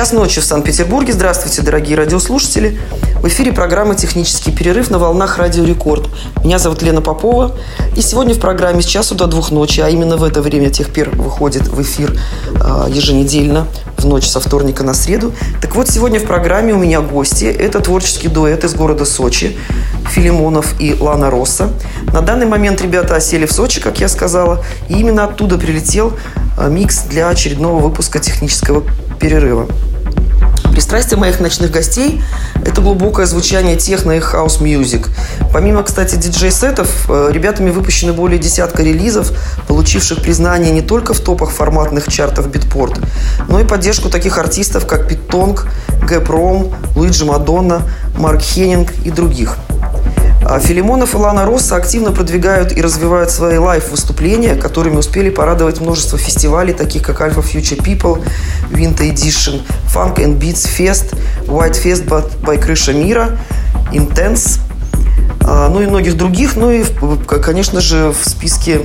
Час ночи в Санкт-Петербурге. Здравствуйте, дорогие радиослушатели. В эфире программа «Технический перерыв» на волнах Радио Рекорд. Меня зовут Лена Попова. И сегодня в программе с часу до двух ночи, а именно в это время Техпер выходит в эфир э, еженедельно, в ночь со вторника на среду. Так вот, сегодня в программе у меня гости. Это творческий дуэт из города Сочи. Филимонов и Лана Росса. На данный момент ребята осели в Сочи, как я сказала. И именно оттуда прилетел э, микс для очередного выпуска технического перерыва. Пристрастие моих ночных гостей – это глубокое звучание техно и house music. Помимо, кстати, диджей-сетов, э, ребятами выпущены более десятка релизов, получивших признание не только в топах форматных чартов Beatport, но и поддержку таких артистов, как Pete Tong, Гэп Ром, Luigi Madonna, Mark Henning и других – Филимонов и Лана Росса активно продвигают и развивают свои лайв-выступления, которыми успели порадовать множество фестивалей, таких как Alfa Future People, Winter Edition, Funk and Beats Fest, White Fest by Крыша Мира, Intense, а, ну и многих других. Ну и, конечно же, в списке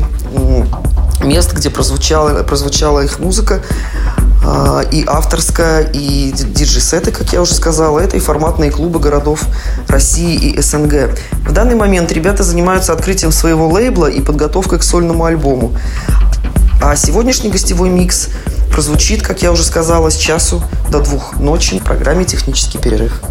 мест, где прозвучала, прозвучала их музыка, а, и авторская, и диджей-сеты, как я уже сказала, это и форматные клубы городов России и СНГ. В данный момент ребята занимаются открытием своего лейбла и подготовкой к сольному альбому. А сегодняшний гостевой микс прозвучит, как я уже сказала, с часу до двух ночи в программе «Технический перерыв».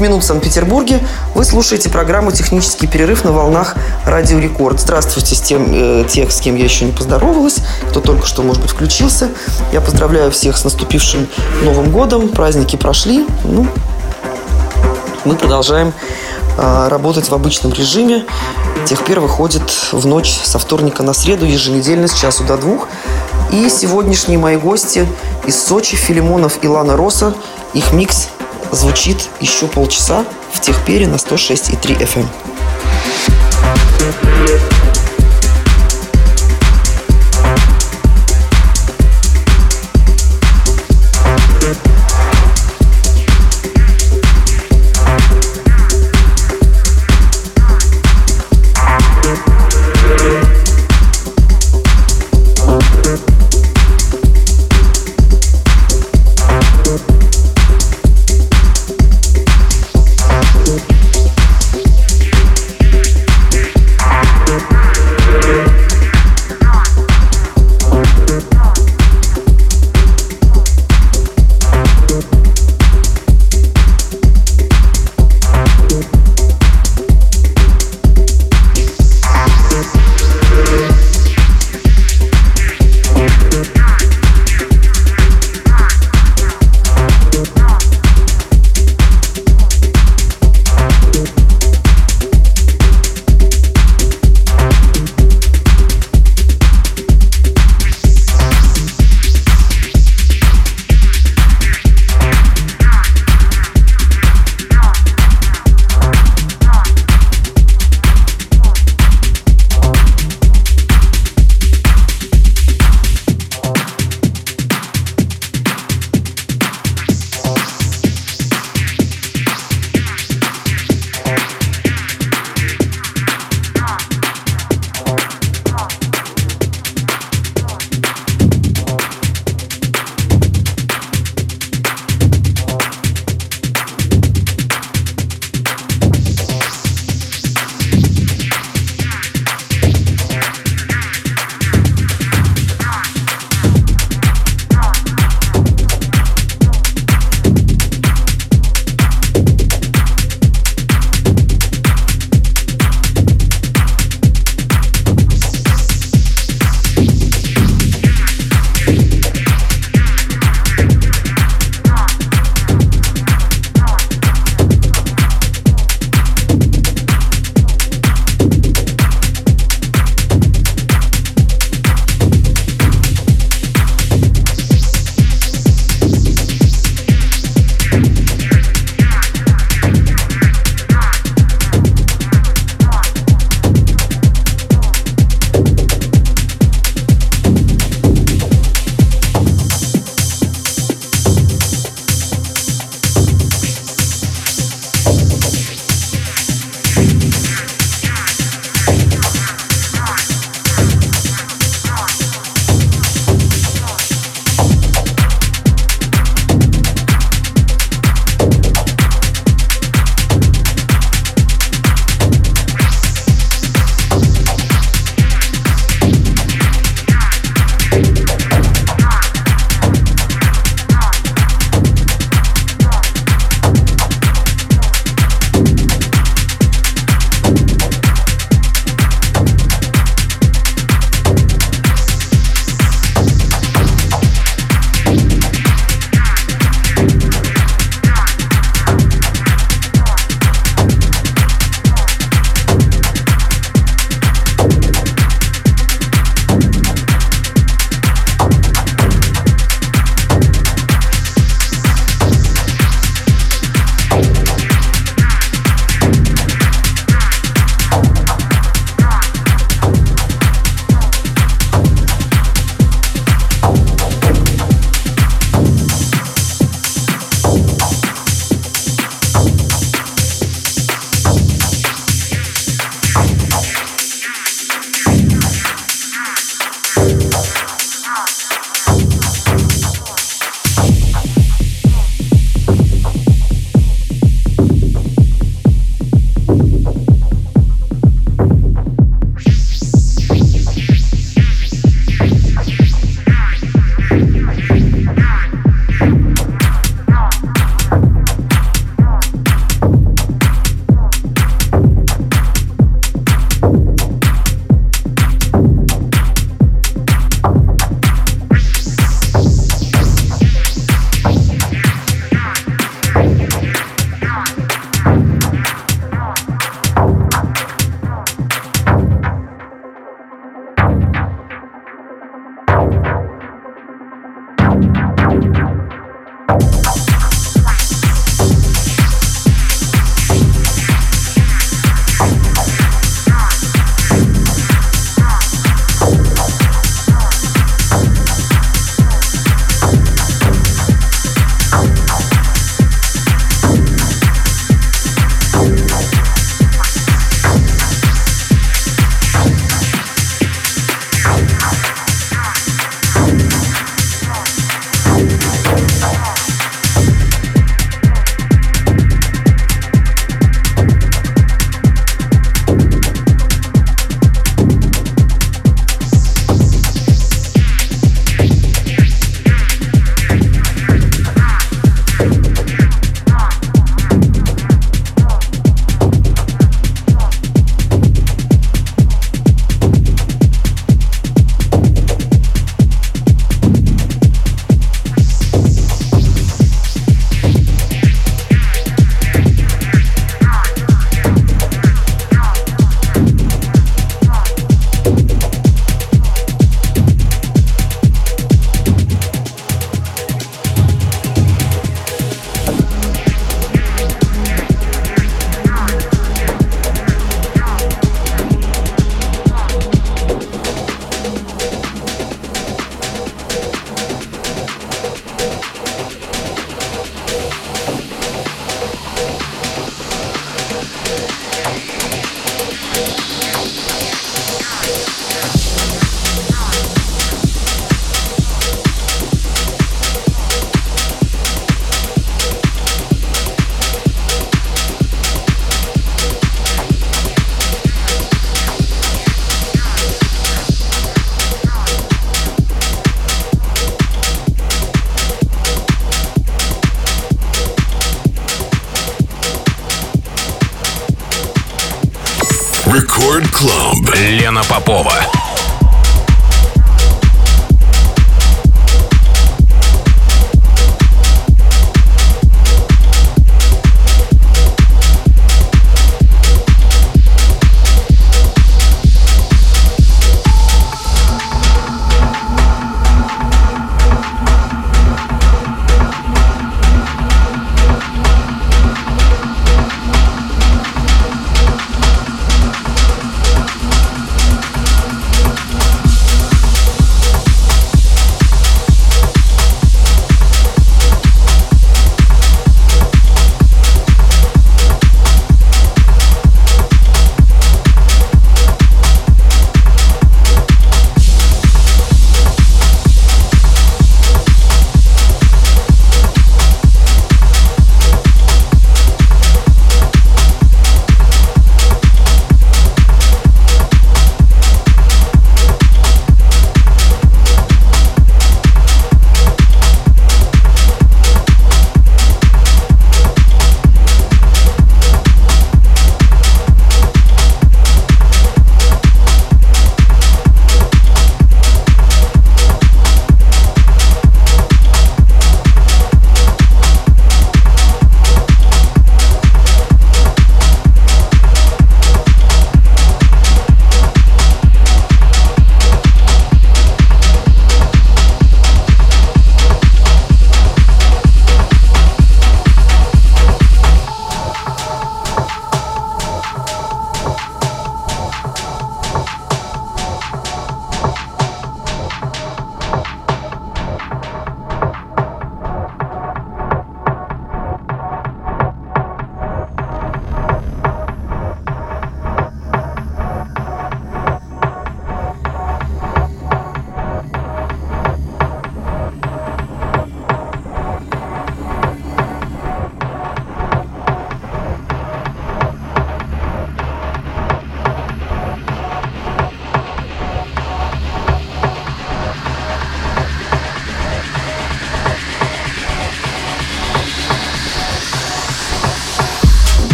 Минут в Санкт-Петербурге. Вы слушаете программу «Технический перерыв» на волнах Радио Рекорд. Здравствуйте с тем, э, тех, с кем я еще не поздоровалась, кто только что, может быть, включился. Я поздравляю всех с наступившим Новым годом. Праздники прошли. Ну, мы продолжаем э, работать в обычном режиме. Техпер выходит в ночь со вторника на среду еженедельно с часу до двух. И сегодняшние мои гости из Сочи, Филимонов и Лана Роса. Их микс звучит еще полчаса в Техпере на 106,3 FM.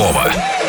Попова.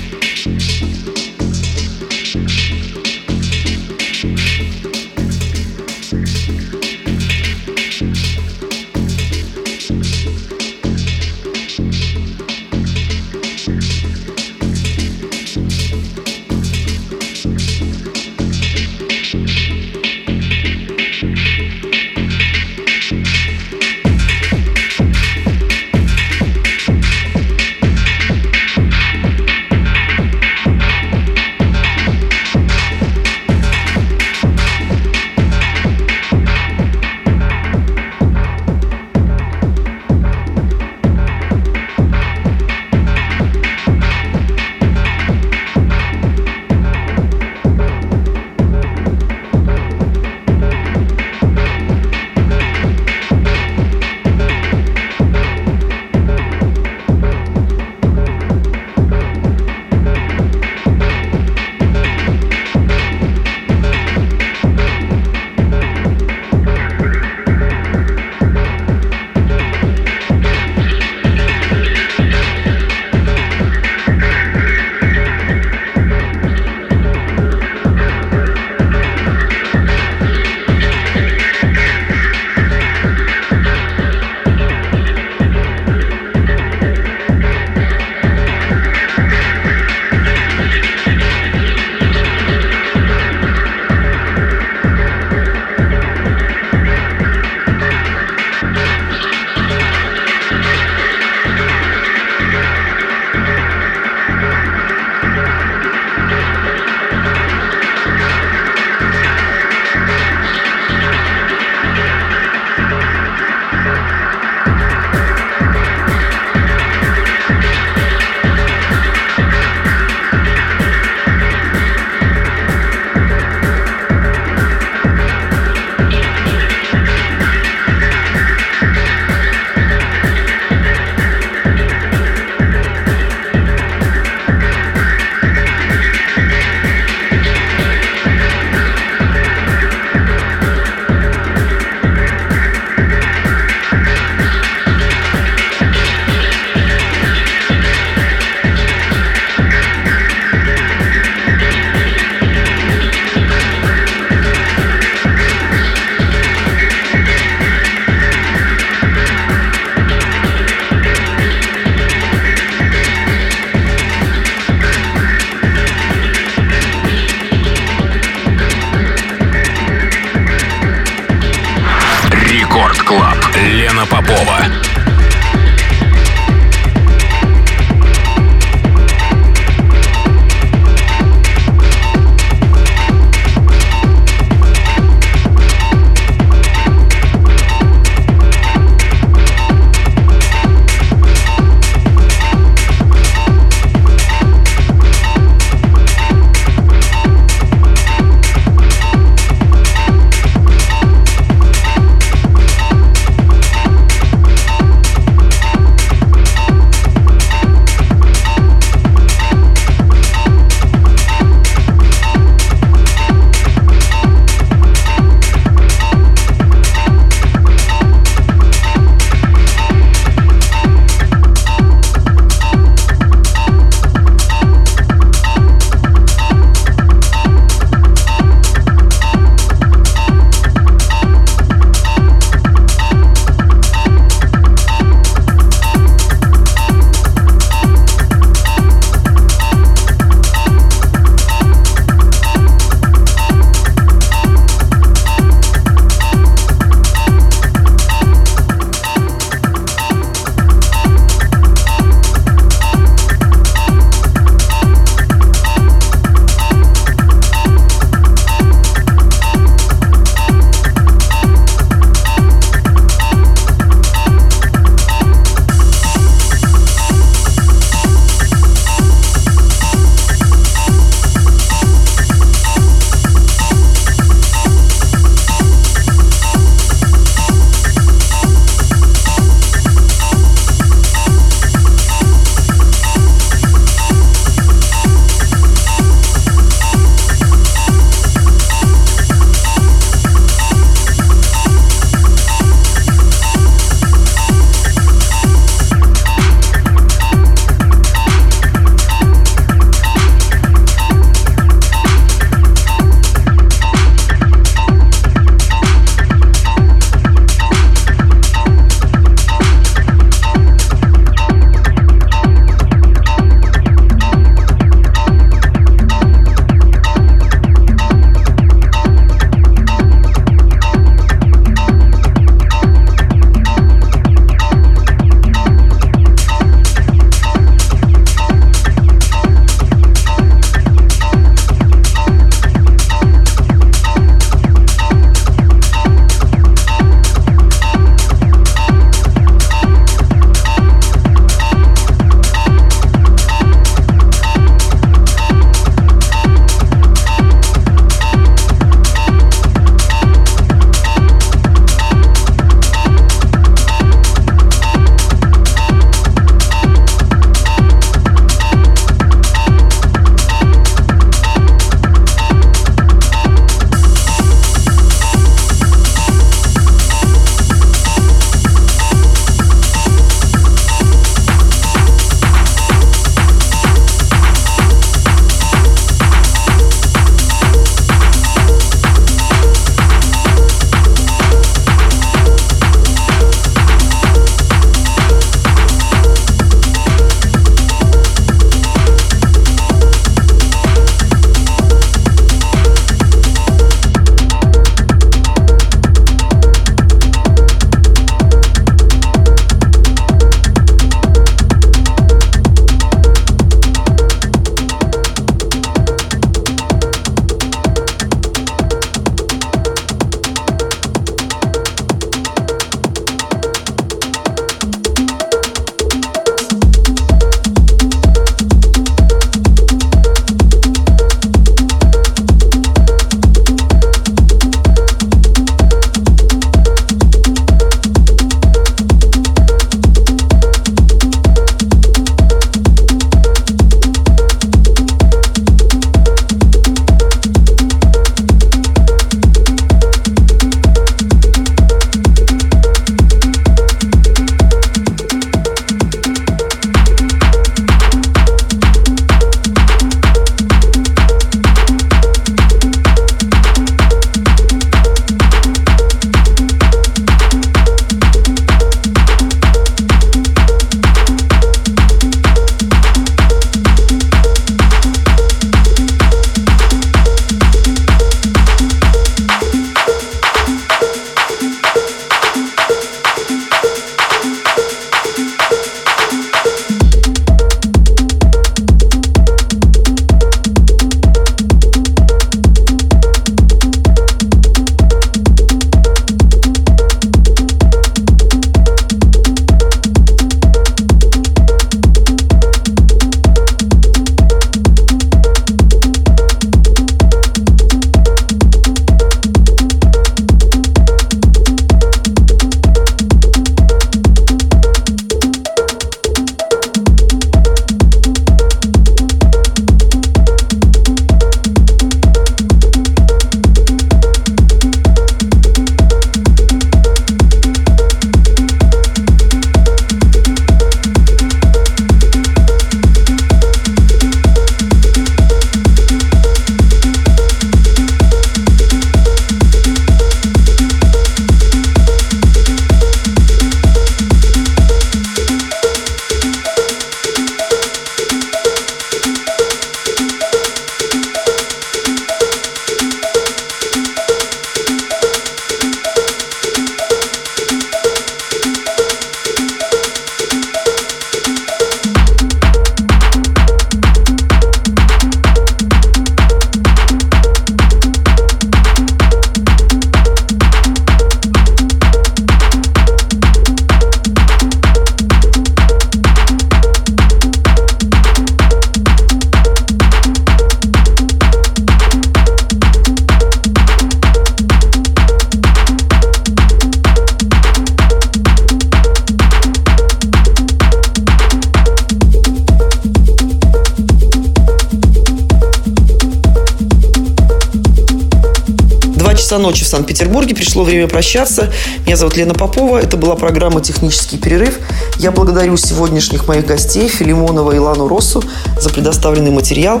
Санкт-Петербурге. Пришло время прощаться. Меня зовут Лена Попова. Это была программа «Технический перерыв». Я благодарю сегодняшних моих гостей Филимонова и Лану Россу за предоставленный материал.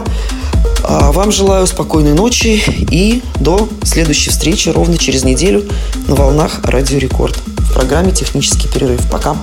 А вам желаю спокойной ночи и до следующей встречи ровно через неделю на волнах Радио Рекорд в программе «Технический перерыв». Пока.